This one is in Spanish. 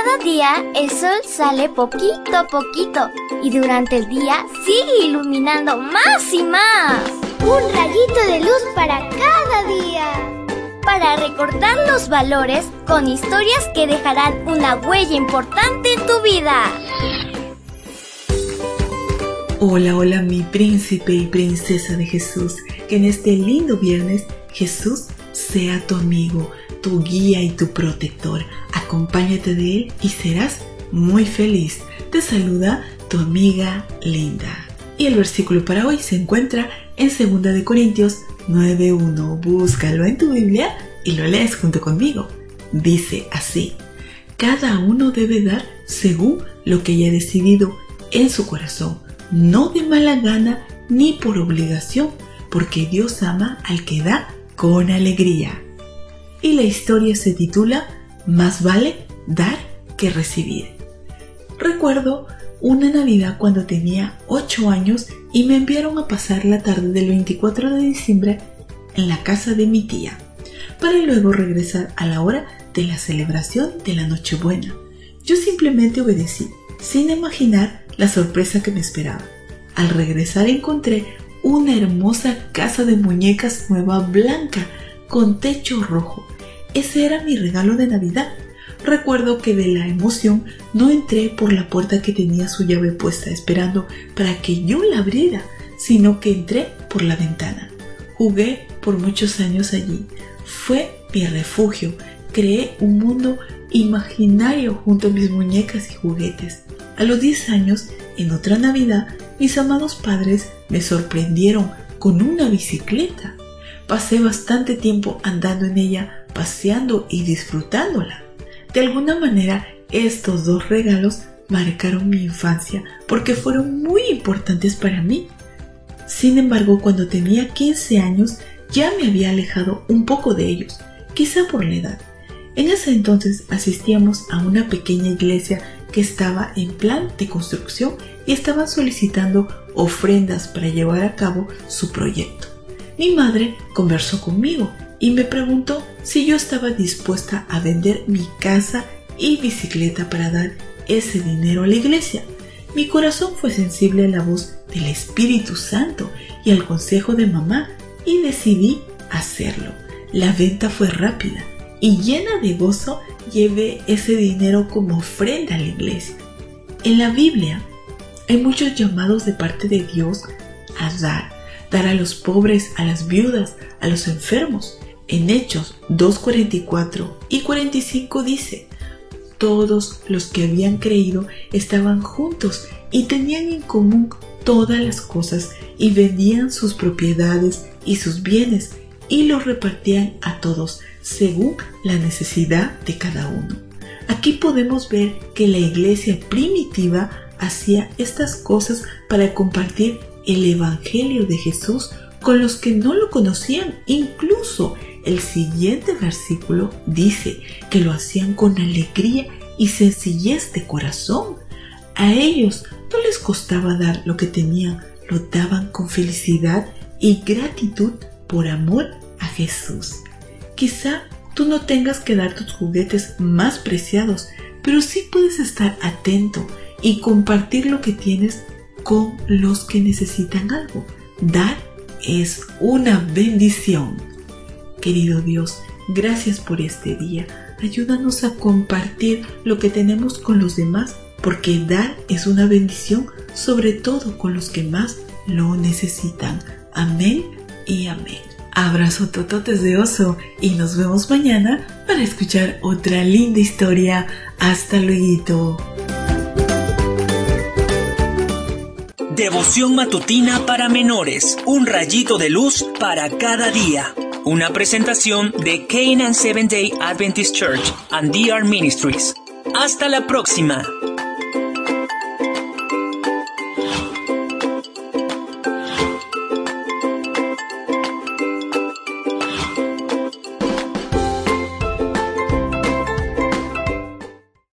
Cada día el sol sale poquito a poquito y durante el día sigue iluminando más y más. Un rayito de luz para cada día. Para recordar los valores con historias que dejarán una huella importante en tu vida. Hola, hola mi príncipe y princesa de Jesús. Que en este lindo viernes Jesús sea tu amigo tu guía y tu protector. Acompáñate de Él y serás muy feliz. Te saluda tu amiga Linda. Y el versículo para hoy se encuentra en 2 de Corintios 9.1. Búscalo en tu Biblia y lo lees junto conmigo. Dice así, cada uno debe dar según lo que haya decidido en su corazón, no de mala gana ni por obligación, porque Dios ama al que da con alegría y la historia se titula Más vale dar que recibir. Recuerdo una Navidad cuando tenía 8 años y me enviaron a pasar la tarde del 24 de diciembre en la casa de mi tía, para luego regresar a la hora de la celebración de la Nochebuena. Yo simplemente obedecí, sin imaginar la sorpresa que me esperaba. Al regresar encontré una hermosa casa de muñecas nueva blanca con techo rojo. Ese era mi regalo de Navidad. Recuerdo que de la emoción no entré por la puerta que tenía su llave puesta esperando para que yo la abriera, sino que entré por la ventana. Jugué por muchos años allí. Fue mi refugio. Creé un mundo imaginario junto a mis muñecas y juguetes. A los 10 años, en otra Navidad, mis amados padres me sorprendieron con una bicicleta. Pasé bastante tiempo andando en ella, paseando y disfrutándola. De alguna manera, estos dos regalos marcaron mi infancia porque fueron muy importantes para mí. Sin embargo, cuando tenía 15 años ya me había alejado un poco de ellos, quizá por la edad. En ese entonces asistíamos a una pequeña iglesia que estaba en plan de construcción y estaban solicitando ofrendas para llevar a cabo su proyecto. Mi madre conversó conmigo y me preguntó si yo estaba dispuesta a vender mi casa y bicicleta para dar ese dinero a la iglesia. Mi corazón fue sensible a la voz del Espíritu Santo y al consejo de mamá y decidí hacerlo. La venta fue rápida y llena de gozo llevé ese dinero como ofrenda a la iglesia. En la Biblia hay muchos llamados de parte de Dios a dar dar a los pobres, a las viudas, a los enfermos. En Hechos 2.44 y 45 dice, todos los que habían creído estaban juntos y tenían en común todas las cosas y vendían sus propiedades y sus bienes y los repartían a todos según la necesidad de cada uno. Aquí podemos ver que la iglesia primitiva hacía estas cosas para compartir el Evangelio de Jesús con los que no lo conocían. Incluso el siguiente versículo dice que lo hacían con alegría y sencillez de corazón. A ellos no les costaba dar lo que tenían, lo daban con felicidad y gratitud por amor a Jesús. Quizá tú no tengas que dar tus juguetes más preciados, pero sí puedes estar atento y compartir lo que tienes con los que necesitan algo. Dar es una bendición. Querido Dios, gracias por este día. Ayúdanos a compartir lo que tenemos con los demás, porque dar es una bendición, sobre todo con los que más lo necesitan. Amén y amén. Abrazo tototes de oso y nos vemos mañana para escuchar otra linda historia. Hasta luego. Devoción matutina para menores. Un rayito de luz para cada día. Una presentación de Canaan Seventh Day Adventist Church and DR Ministries. Hasta la próxima.